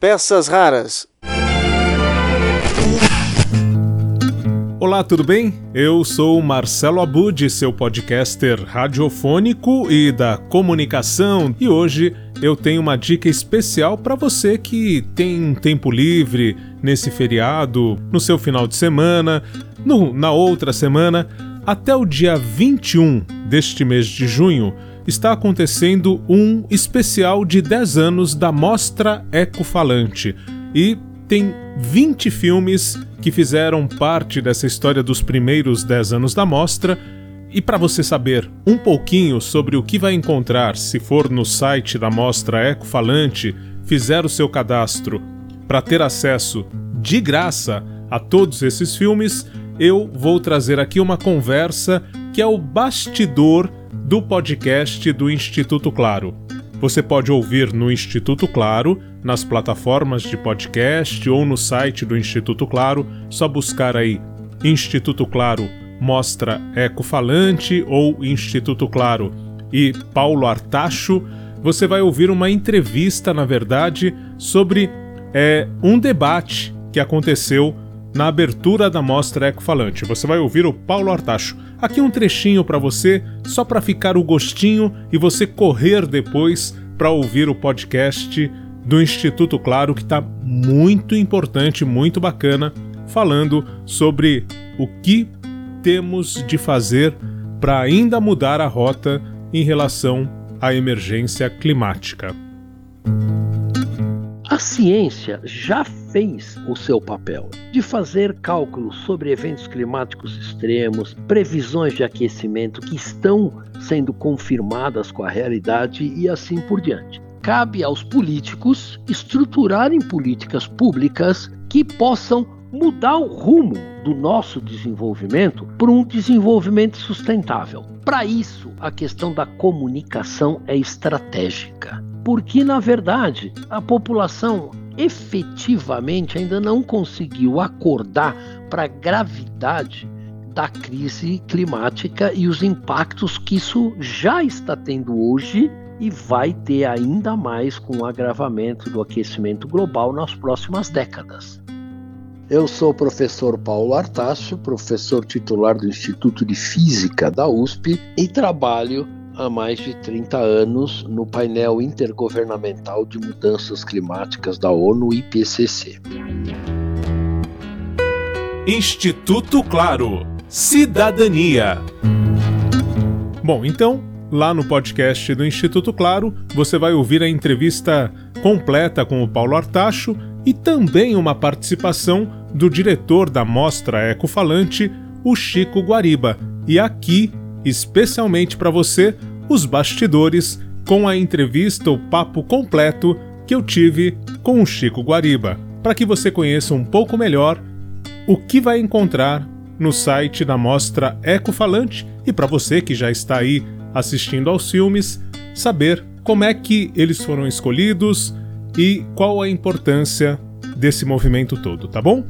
Peças raras. Olá, tudo bem? Eu sou Marcelo Abud, seu podcaster radiofônico e da comunicação, e hoje eu tenho uma dica especial para você que tem um tempo livre nesse feriado, no seu final de semana, no, na outra semana. Até o dia 21 deste mês de junho está acontecendo um especial de 10 anos da Mostra Ecofalante e tem 20 filmes que fizeram parte dessa história dos primeiros 10 anos da mostra. E para você saber um pouquinho sobre o que vai encontrar se for no site da Mostra Ecofalante, fizer o seu cadastro para ter acesso de graça a todos esses filmes, eu vou trazer aqui uma conversa que é o bastidor do podcast do Instituto Claro. Você pode ouvir no Instituto Claro, nas plataformas de podcast ou no site do Instituto Claro, só buscar aí Instituto Claro Mostra Ecofalante ou Instituto Claro e Paulo Artacho, você vai ouvir uma entrevista, na verdade, sobre é, um debate que aconteceu na abertura da mostra Ecofalante. Você vai ouvir o Paulo Artacho. Aqui um trechinho para você, só para ficar o gostinho e você correr depois para ouvir o podcast do Instituto Claro, que está muito importante, muito bacana, falando sobre o que temos de fazer para ainda mudar a rota em relação à emergência climática. A ciência já fez o seu papel de fazer cálculos sobre eventos climáticos extremos, previsões de aquecimento que estão sendo confirmadas com a realidade e assim por diante. Cabe aos políticos estruturarem políticas públicas que possam mudar o rumo do nosso desenvolvimento para um desenvolvimento sustentável. Para isso, a questão da comunicação é estratégica porque na verdade a população efetivamente ainda não conseguiu acordar para a gravidade da crise climática e os impactos que isso já está tendo hoje e vai ter ainda mais com o agravamento do aquecimento global nas próximas décadas. Eu sou o professor Paulo Artácio, professor titular do Instituto de Física da USP e trabalho há mais de 30 anos no painel intergovernamental de mudanças climáticas da ONU IPCC. Instituto Claro. Cidadania. Bom, então, lá no podcast do Instituto Claro, você vai ouvir a entrevista completa com o Paulo Artacho e também uma participação do diretor da Mostra Ecofalante, o Chico Guariba. E aqui, especialmente para você, os bastidores com a entrevista, o papo completo que eu tive com o Chico Guariba, para que você conheça um pouco melhor o que vai encontrar no site da Mostra Ecofalante e para você que já está aí assistindo aos filmes, saber como é que eles foram escolhidos e qual a importância desse movimento todo, tá bom?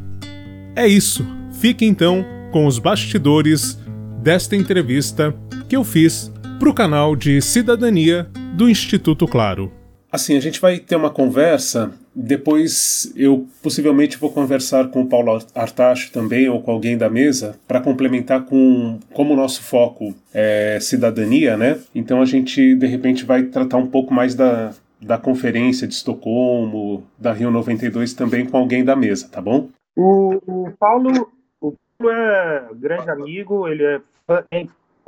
É isso. Fique então com os bastidores desta entrevista que eu fiz para o canal de Cidadania do Instituto Claro. Assim, a gente vai ter uma conversa. Depois eu possivelmente vou conversar com o Paulo Artacho também ou com alguém da mesa para complementar com como o nosso foco é cidadania, né? Então a gente de repente vai tratar um pouco mais da, da conferência de Estocolmo, da Rio 92 também com alguém da mesa, tá bom? O, o Paulo, o Paulo é grande amigo, ele é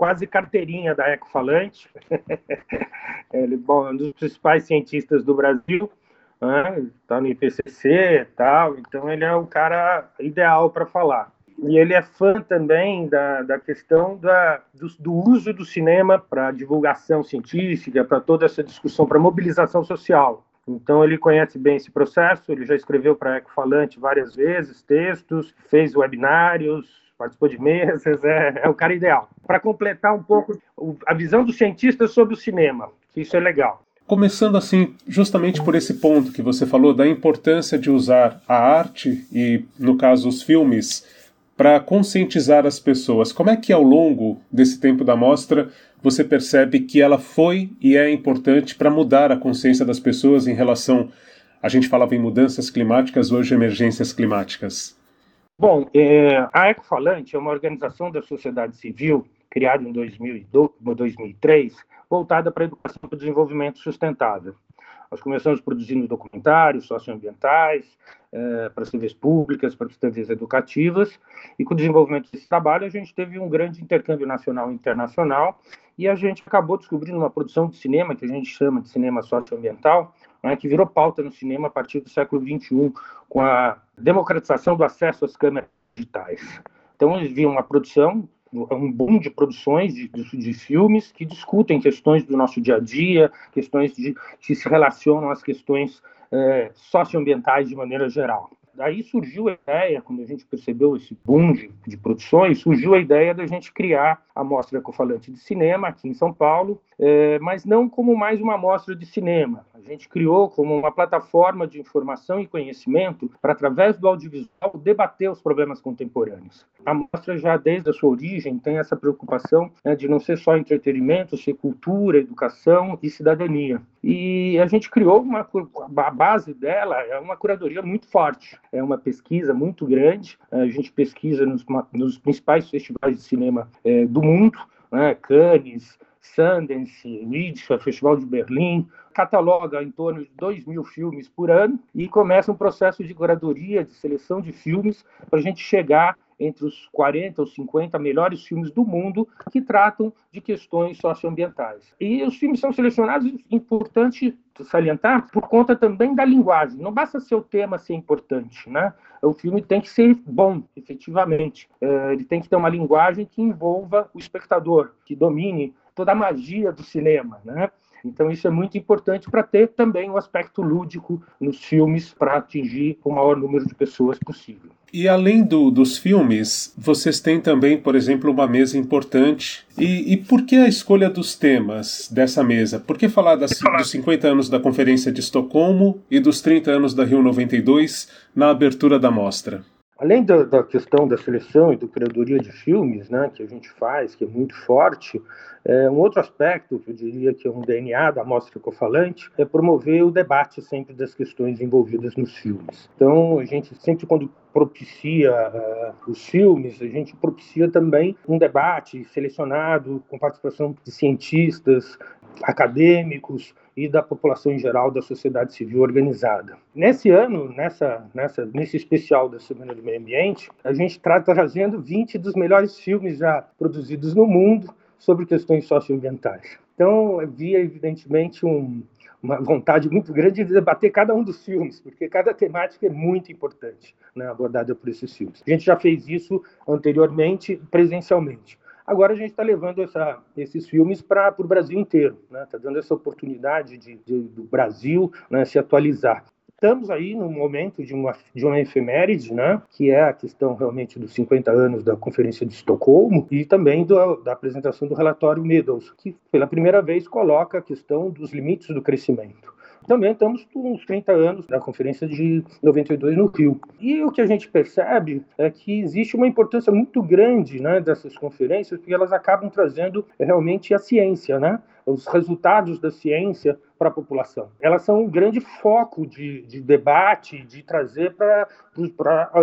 quase carteirinha da Ecofalante. ele bom, é um dos principais cientistas do Brasil, está né? no IPCC tal, então ele é o cara ideal para falar. E ele é fã também da, da questão da, do, do uso do cinema para divulgação científica, para toda essa discussão, para mobilização social. Então ele conhece bem esse processo, ele já escreveu para Ecofalante várias vezes textos, fez webinários, participou de mesas, é, é o cara ideal. Para completar um pouco a visão dos cientistas sobre o cinema, que isso é legal. Começando assim, justamente por esse ponto que você falou da importância de usar a arte e, no caso, os filmes para conscientizar as pessoas. Como é que ao longo desse tempo da mostra você percebe que ela foi e é importante para mudar a consciência das pessoas em relação a gente falava em mudanças climáticas, hoje emergências climáticas? Bom, é, a Ecofalante é uma organização da sociedade civil criada em 2003, voltada para a educação para o desenvolvimento sustentável. Nós começamos produzindo documentários socioambientais é, para as TVs públicas, para as TVs educativas, e com o desenvolvimento desse trabalho a gente teve um grande intercâmbio nacional e internacional, e a gente acabou descobrindo uma produção de cinema que a gente chama de cinema socioambiental, né, que virou pauta no cinema a partir do século XXI, com a democratização do acesso às câmeras digitais. Então, eles viam uma produção um boom de produções de, de, de, filmes que discutem questões do nosso dia a dia, questões de, que se relacionam às questões é, socioambientais de maneira geral. Daí surgiu a ideia, quando a gente percebeu esse boom de, de produções, surgiu a ideia da gente criar a Mostra Ecofalante de Cinema aqui em São Paulo, é, mas não como mais uma mostra de cinema. A gente criou como uma plataforma de informação e conhecimento para, através do audiovisual, debater os problemas contemporâneos. A mostra, já desde a sua origem, tem essa preocupação né, de não ser só entretenimento, ser cultura, educação e cidadania. E a gente criou uma a base dela é uma curadoria muito forte, é uma pesquisa muito grande. A gente pesquisa nos, nos principais festivais de cinema é, do mundo, né, Cannes, Sundance, Riedischer, Festival de Berlim, cataloga em torno de 2 mil filmes por ano e começa um processo de curadoria, de seleção de filmes, para a gente chegar entre os 40 ou 50 melhores filmes do mundo que tratam de questões socioambientais. E os filmes são selecionados, importante salientar, por conta também da linguagem. Não basta ser o tema ser importante, né? O filme tem que ser bom, efetivamente. É, ele tem que ter uma linguagem que envolva o espectador, que domine toda a magia do cinema, né? Então, isso é muito importante para ter também o um aspecto lúdico nos filmes para atingir o maior número de pessoas possível. E além do, dos filmes, vocês têm também, por exemplo, uma mesa importante. E, e por que a escolha dos temas dessa mesa? Por que falar das, dos 50 anos da Conferência de Estocolmo e dos 30 anos da Rio 92 na abertura da mostra? Além da, da, questão da seleção e do curadoria de filmes, né, que a gente faz, que é muito forte, é, um outro aspecto, que eu diria que é um DNA da Mostra Ecofalante, é promover o debate sempre das questões envolvidas nos filmes. Então, a gente sempre, quando propicia uh, os filmes, a gente propicia também um debate selecionado com participação de cientistas, acadêmicos e da população em geral da sociedade civil organizada. Nesse ano, nessa, nessa, nesse especial da Semana do Meio Ambiente, a gente está trazendo 20 dos melhores filmes já produzidos no mundo sobre questões socioambientais. Então, havia evidentemente um, uma vontade muito grande de debater cada um dos filmes, porque cada temática é muito importante né, abordada por esses filmes. A gente já fez isso anteriormente, presencialmente. Agora a gente está levando essa, esses filmes para o Brasil inteiro, está né? Tá dando essa oportunidade de, de do Brasil né, se atualizar. Estamos aí no momento de uma, de uma efeméride, né, que é a questão realmente dos 50 anos da Conferência de Estocolmo e também do, da apresentação do relatório Meadows, que pela primeira vez coloca a questão dos limites do crescimento. Também estamos com uns 30 anos da Conferência de 92 no Rio. E o que a gente percebe é que existe uma importância muito grande né, dessas conferências, porque elas acabam trazendo realmente a ciência, né? os resultados da ciência para a população. Elas são um grande foco de, de debate, de trazer para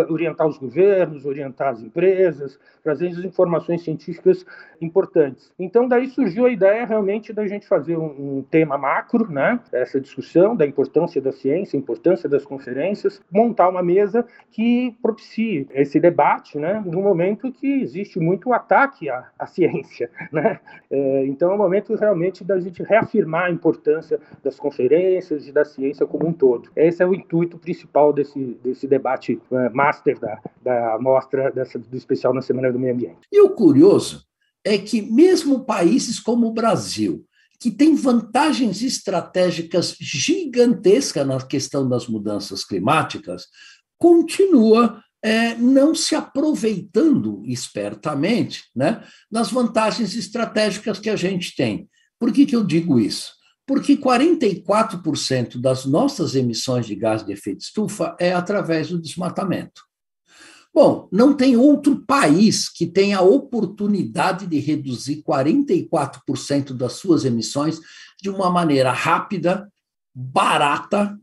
orientar os governos, orientar as empresas, trazer as informações científicas importantes. Então, daí surgiu a ideia realmente da gente fazer um, um tema macro, né? essa discussão da importância da ciência, importância das conferências, montar uma mesa que propicie esse debate né? no momento que existe muito ataque à, à ciência. Né? É, então, é um momento realmente da gente reafirmar a importância das conferências e da ciência como um todo. Esse é o intuito principal desse, desse debate uh, master da, da mostra dessa, do especial na Semana do Meio Ambiente. E o curioso é que mesmo países como o Brasil, que tem vantagens estratégicas gigantescas na questão das mudanças climáticas, continua é, não se aproveitando espertamente né, das vantagens estratégicas que a gente tem. Por que, que eu digo isso? Porque 44% das nossas emissões de gás de efeito estufa é através do desmatamento. Bom, não tem outro país que tenha a oportunidade de reduzir 44% das suas emissões de uma maneira rápida, barata,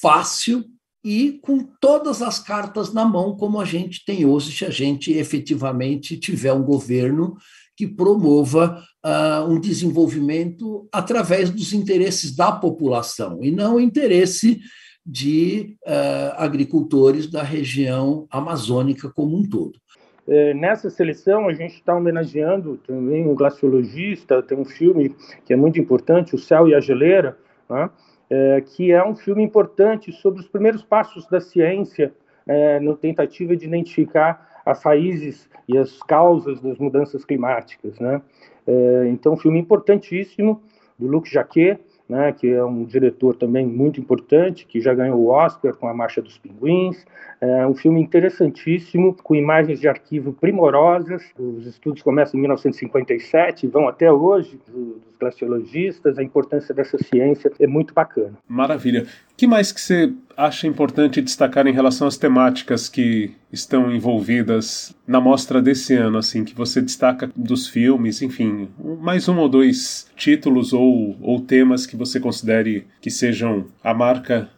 fácil e com todas as cartas na mão, como a gente tem hoje, se a gente efetivamente tiver um governo que promova uh, um desenvolvimento através dos interesses da população e não o interesse de uh, agricultores da região amazônica como um todo. É, nessa seleção, a gente está homenageando também um glaciologista, tem um filme que é muito importante, O Céu e a Geleira, né? é, que é um filme importante sobre os primeiros passos da ciência é, na tentativa de identificar as raízes e as causas das mudanças climáticas. Né? É, então, um filme importantíssimo do Luc Jacquet, né, que é um diretor também muito importante, que já ganhou o Oscar com A Marcha dos Pinguins. É um filme interessantíssimo, com imagens de arquivo primorosas. Os estudos começam em 1957 e vão até hoje, glaciologistas. A importância dessa ciência é muito bacana. Maravilha. Que mais que você acha importante destacar em relação às temáticas que estão envolvidas na mostra desse ano, assim, que você destaca dos filmes, enfim, mais um ou dois títulos ou, ou temas que você considere que sejam a marca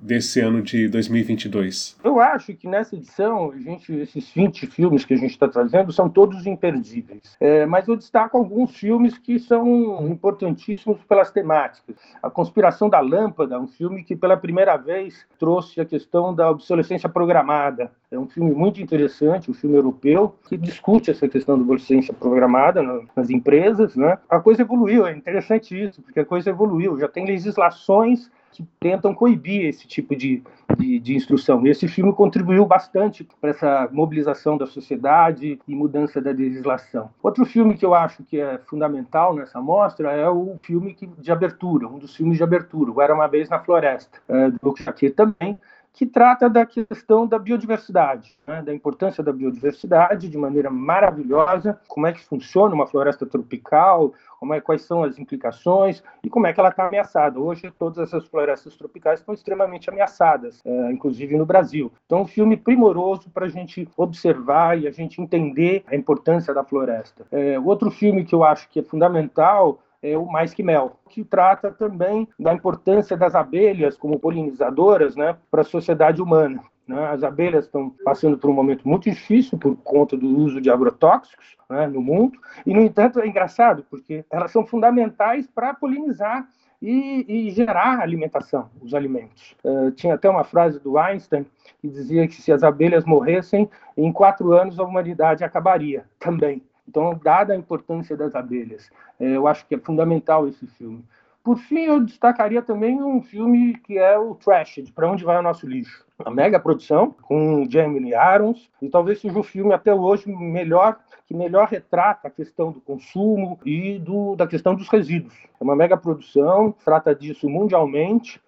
desse ano de 2022? Eu acho que nessa edição, gente, esses 20 filmes que a gente está trazendo são todos imperdíveis. É, mas eu destaco alguns filmes que são importantíssimos pelas temáticas. A Conspiração da Lâmpada, um filme que pela primeira vez trouxe a questão da obsolescência programada. É um filme muito interessante, um filme europeu, que discute essa questão da obsolescência programada nas empresas. Né? A coisa evoluiu, é interessante isso, porque a coisa evoluiu. Já tem legislações que tentam coibir esse tipo de, de, de instrução. E esse filme contribuiu bastante para essa mobilização da sociedade e mudança da legislação. Outro filme que eu acho que é fundamental nessa mostra é o filme que, de abertura, um dos filmes de abertura, o Era Uma Vez na Floresta, é, do Chaquet também, que trata da questão da biodiversidade, né, da importância da biodiversidade de maneira maravilhosa, como é que funciona uma floresta tropical, como é, quais são as implicações e como é que ela está ameaçada. Hoje, todas essas florestas tropicais estão extremamente ameaçadas, é, inclusive no Brasil. Então, um filme primoroso para a gente observar e a gente entender a importância da floresta. É, outro filme que eu acho que é fundamental é o Mais Que Mel, que trata também da importância das abelhas como polinizadoras né, para a sociedade humana. Né? As abelhas estão passando por um momento muito difícil por conta do uso de agrotóxicos né, no mundo, e, no entanto, é engraçado, porque elas são fundamentais para polinizar e, e, gerar alimentação, os alimentos. Uh, tinha até uma frase do Einstein que dizia que se as abelhas morressem, em quatro anos a humanidade acabaria também. Então, dada a importância das abelhas, é, eu acho que é fundamental esse filme. Por fim, eu destacaria também um filme que é o Trash, de Para Onde Vai o Nosso Lixo. Uma mega produção, com Jamie Irons, e talvez seja o filme até hoje melhor que melhor retrata a questão do consumo e do, da questão dos resíduos. É uma mega produção, trata disso mundialmente,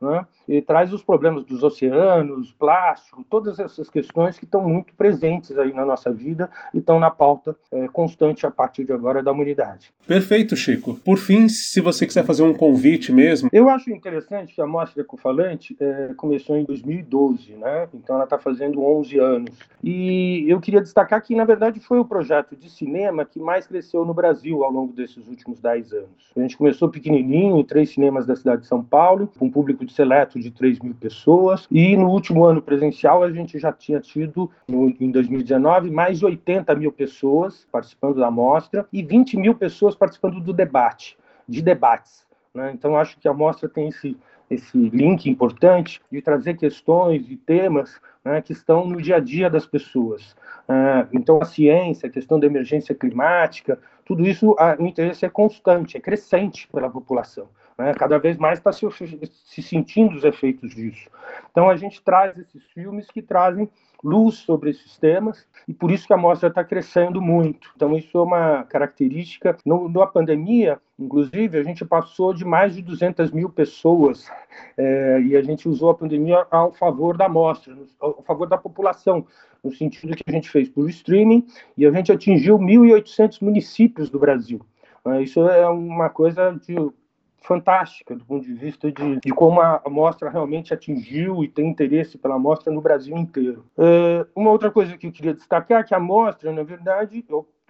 né? E traz os problemas dos oceanos, plástico, todas essas questões que estão muito presentes aí na nossa vida e estão na pauta é, constante a partir de agora da humanidade. Perfeito, Chico. Por fim, se você quiser fazer um convite mesmo. Eu acho interessante que a Mostra Ecofalante é, começou em 2012, né? então ela está fazendo 11 anos. E eu queria destacar que, na verdade, foi o projeto de cinema que mais cresceu no Brasil ao longo desses últimos 10 anos. A gente começou pequenininho, em três cinemas da cidade de São Paulo, com um público de seleto de 3 mil pessoas. E no último ano presencial, a gente já tinha tido, em 2019, mais de 80 mil pessoas participando da mostra e 20 mil pessoas participando do debate, de debates. Né? Então, acho que a mostra tem esse, esse link importante de trazer questões e temas né, que estão no dia a dia das pessoas. Uh, então, a ciência, a questão da emergência climática, tudo isso, a, o interesse é constante, é crescente pela população. Né? Cada vez mais está se, se sentindo os efeitos disso. Então, a gente traz esses filmes que trazem luz sobre esses temas e por isso que a mostra está crescendo muito. Então isso é uma característica. No, na pandemia, inclusive, a gente passou de mais de 200 mil pessoas é, e a gente usou a pandemia ao favor da mostra, ao favor da população, no sentido que a gente fez por streaming e a gente atingiu 1.800 municípios do Brasil. É, isso é uma coisa de fantástica do ponto de vista de, de como a mostra realmente atingiu e tem interesse pela mostra no Brasil inteiro. Uh, uma outra coisa que eu queria destacar é que a mostra, na verdade,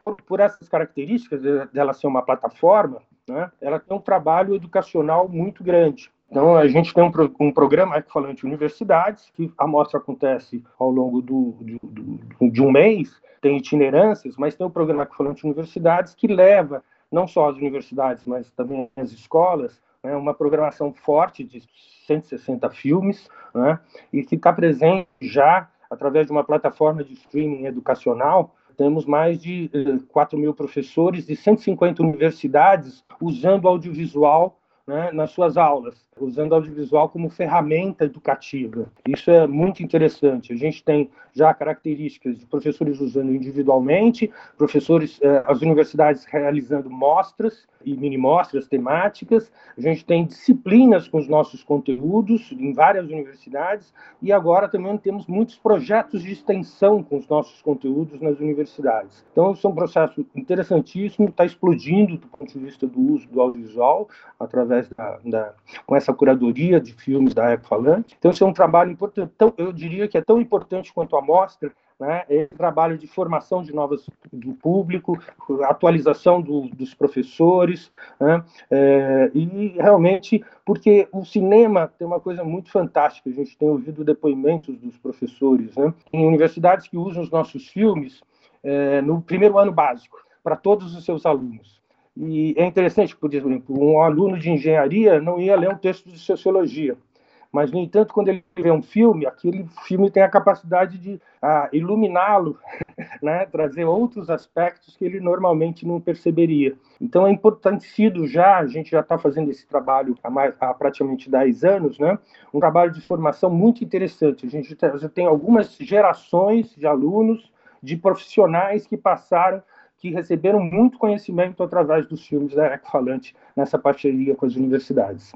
por, por essas características dela ser uma plataforma, né, ela tem um trabalho educacional muito grande. Então, a gente tem um, um programa falante universidades, que a mostra acontece ao longo do, de, do, de um mês, tem itinerâncias, mas tem o programa falante universidades que leva não só as universidades, mas também as escolas, né, uma programação forte de 160 filmes, né, e que está presente já através de uma plataforma de streaming educacional. Temos mais de 4 eh, mil professores de 150 universidades usando audiovisual né, nas suas aulas usando audiovisual como ferramenta educativa. Isso é muito interessante. A gente tem já características de professores usando individualmente, professores, eh, as universidades realizando mostras e mini-mostras temáticas, a gente tem disciplinas com os nossos conteúdos em várias universidades e agora também temos muitos projetos de extensão com os nossos conteúdos nas universidades. Então, isso é um processo interessantíssimo, está explodindo do ponto de vista do uso do audiovisual através da, da com essa curadoria de filmes da Eco Falante. Então, isso é um trabalho importante, tão, eu diria que é tão importante quanto a mostra, né, é trabalho de formação de novas do público, atualização do, dos professores, né, é, e realmente porque o cinema tem uma coisa muito fantástica. A gente tem ouvido depoimentos dos professores, né, em universidades que usam os nossos filmes é, no primeiro ano básico para todos os seus alunos. E é interessante, por exemplo, um aluno de engenharia não ia ler um texto de sociologia, mas, no entanto, quando ele vê um filme, aquele filme tem a capacidade de ah, iluminá-lo, né? trazer outros aspectos que ele normalmente não perceberia. Então, é importante sido já, a gente já está fazendo esse trabalho há, mais, há praticamente 10 anos, né? um trabalho de formação muito interessante. A gente já tem algumas gerações de alunos, de profissionais que passaram que receberam muito conhecimento através dos filmes da Ecofalante nessa parceria com as universidades.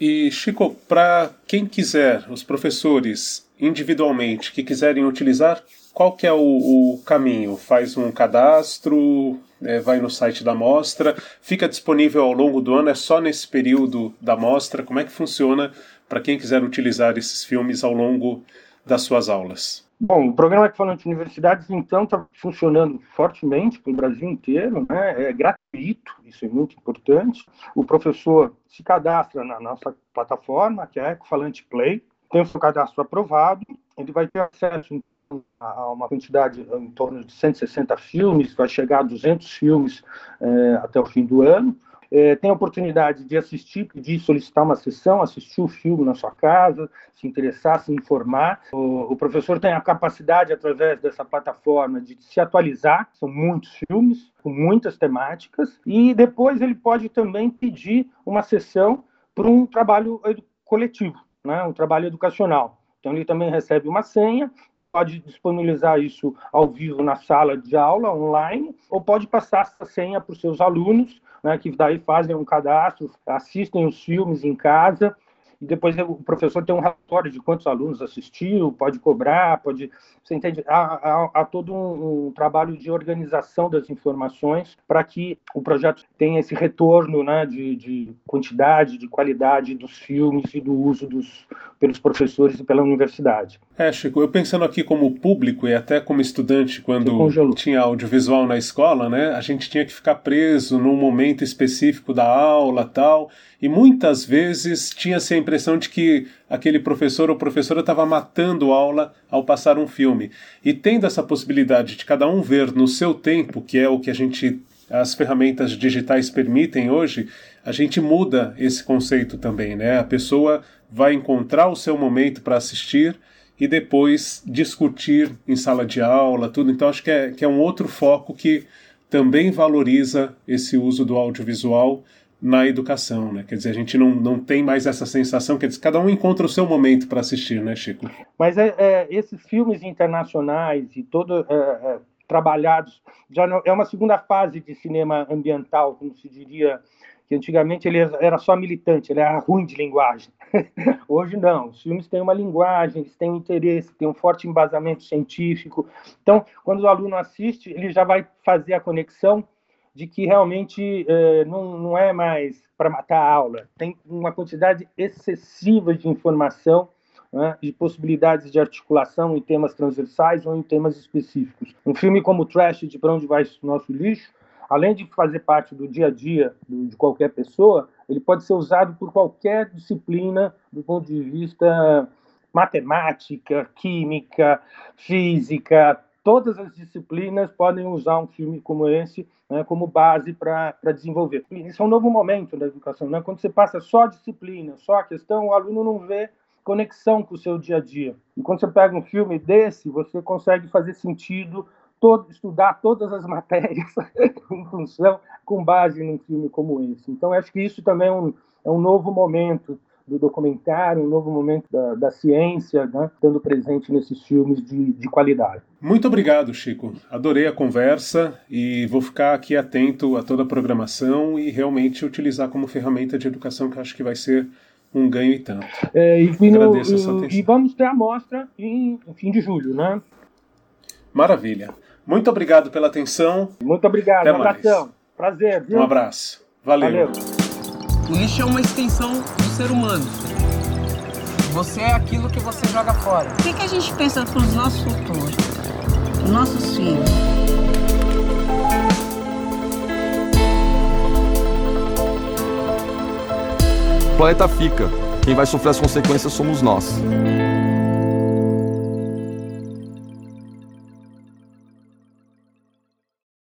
E, Chico, para quem quiser, os professores individualmente que quiserem utilizar, qual que é o, o caminho? Faz um cadastro, é, vai no site da mostra, fica disponível ao longo do ano, é só nesse período da mostra? Como é que funciona para quem quiser utilizar esses filmes ao longo das suas aulas? Bom, o programa Equifalante Universidades, então, está funcionando fortemente para o Brasil inteiro, né? é gratuito, isso é muito importante. O professor se cadastra na nossa plataforma, que é Equifalante Play, tem o seu cadastro aprovado, ele vai ter acesso então, a uma quantidade em torno de 160 filmes, vai chegar a 200 filmes é, até o fim do ano é, tem a oportunidade de assistir, de solicitar uma sessão, assistir o filme na sua casa, se interessar, se informar. O, o, professor tem a capacidade, através dessa plataforma, de se atualizar. São muitos filmes, com muitas temáticas. E depois ele pode também pedir uma sessão para um trabalho coletivo, né? um trabalho educacional. Então ele também recebe uma senha, pode disponibilizar isso ao vivo na sala de aula, online, ou pode passar essa senha para os seus alunos né, que daí fazem um cadastro, assistem os filmes em casa e depois o professor tem um relatório de quantos alunos assistiu, pode cobrar, pode. Você entende? Há, há, há todo um, um, trabalho de organização das informações para que o projeto tenha esse retorno né, de, de, quantidade, de qualidade dos filmes e do uso dos, pelos professores e pela universidade. É, Chico, eu pensando aqui como público e até como estudante, quando tinha audiovisual na escola, né, a gente tinha que ficar preso num momento específico da aula tal, e muitas vezes tinha-se a impressão de que aquele professor ou professora estava matando aula ao passar um filme. E tendo essa possibilidade de cada um ver no seu tempo, que é o que a gente as ferramentas digitais permitem hoje, a gente muda esse conceito também, né? A pessoa vai encontrar o seu momento para assistir e depois discutir em sala de aula, tudo. Então acho que é, que é um outro foco que também valoriza esse uso do audiovisual na educação, né? Quer dizer, a gente não, não tem mais essa sensação, quer dizer, cada um encontra o seu momento para assistir, né, Chico? Mas é, é, esses filmes internacionais e todo é, é, trabalhados já não, é uma segunda fase de cinema ambiental, como se diria que antigamente ele era só militante, ele era ruim de linguagem. Hoje não, os filmes têm uma linguagem, eles têm um interesse, têm um forte embasamento científico. Então, quando o aluno assiste, ele já vai fazer a conexão de que realmente é, não, não é mais para matar a aula. Tem uma quantidade excessiva de informação, né, de possibilidades de articulação em temas transversais ou em temas específicos. Um filme como Trash, de Para Onde Vai o Nosso Lixo, além de fazer parte do dia a dia de qualquer pessoa, ele pode ser usado por qualquer disciplina do ponto de vista matemática, química, física, todas as disciplinas podem usar um filme como esse né, como base para desenvolver. Isso é um novo momento da educação. Né? Quando você passa só a disciplina, só a questão, o aluno não vê conexão com o seu dia a dia. E quando você pega um filme desse, você consegue fazer sentido todo, estudar todas as matérias em função, com base num filme como esse. Então, acho que isso também é um, é um novo momento do documentário, um novo momento da, da ciência, né, estando presente nesses filmes de, de qualidade. Muito obrigado, Chico. Adorei a conversa e vou ficar aqui atento a toda a programação e realmente utilizar como ferramenta de educação que acho que vai ser um ganho e tanto. É, e, no, e, e, vamos ter a mostra em, em fim de julho, né? Maravilha. Muito obrigado pela atenção. Muito obrigado. Até um abração. Prazer. Viu? Um abraço. Valeu. Valeu. O lixo é uma extensão ser humano. Você é aquilo que você joga fora. O que, que a gente pensa para os nossos futuros, nossos filhos? O planeta fica. Quem vai sofrer as consequências somos nós.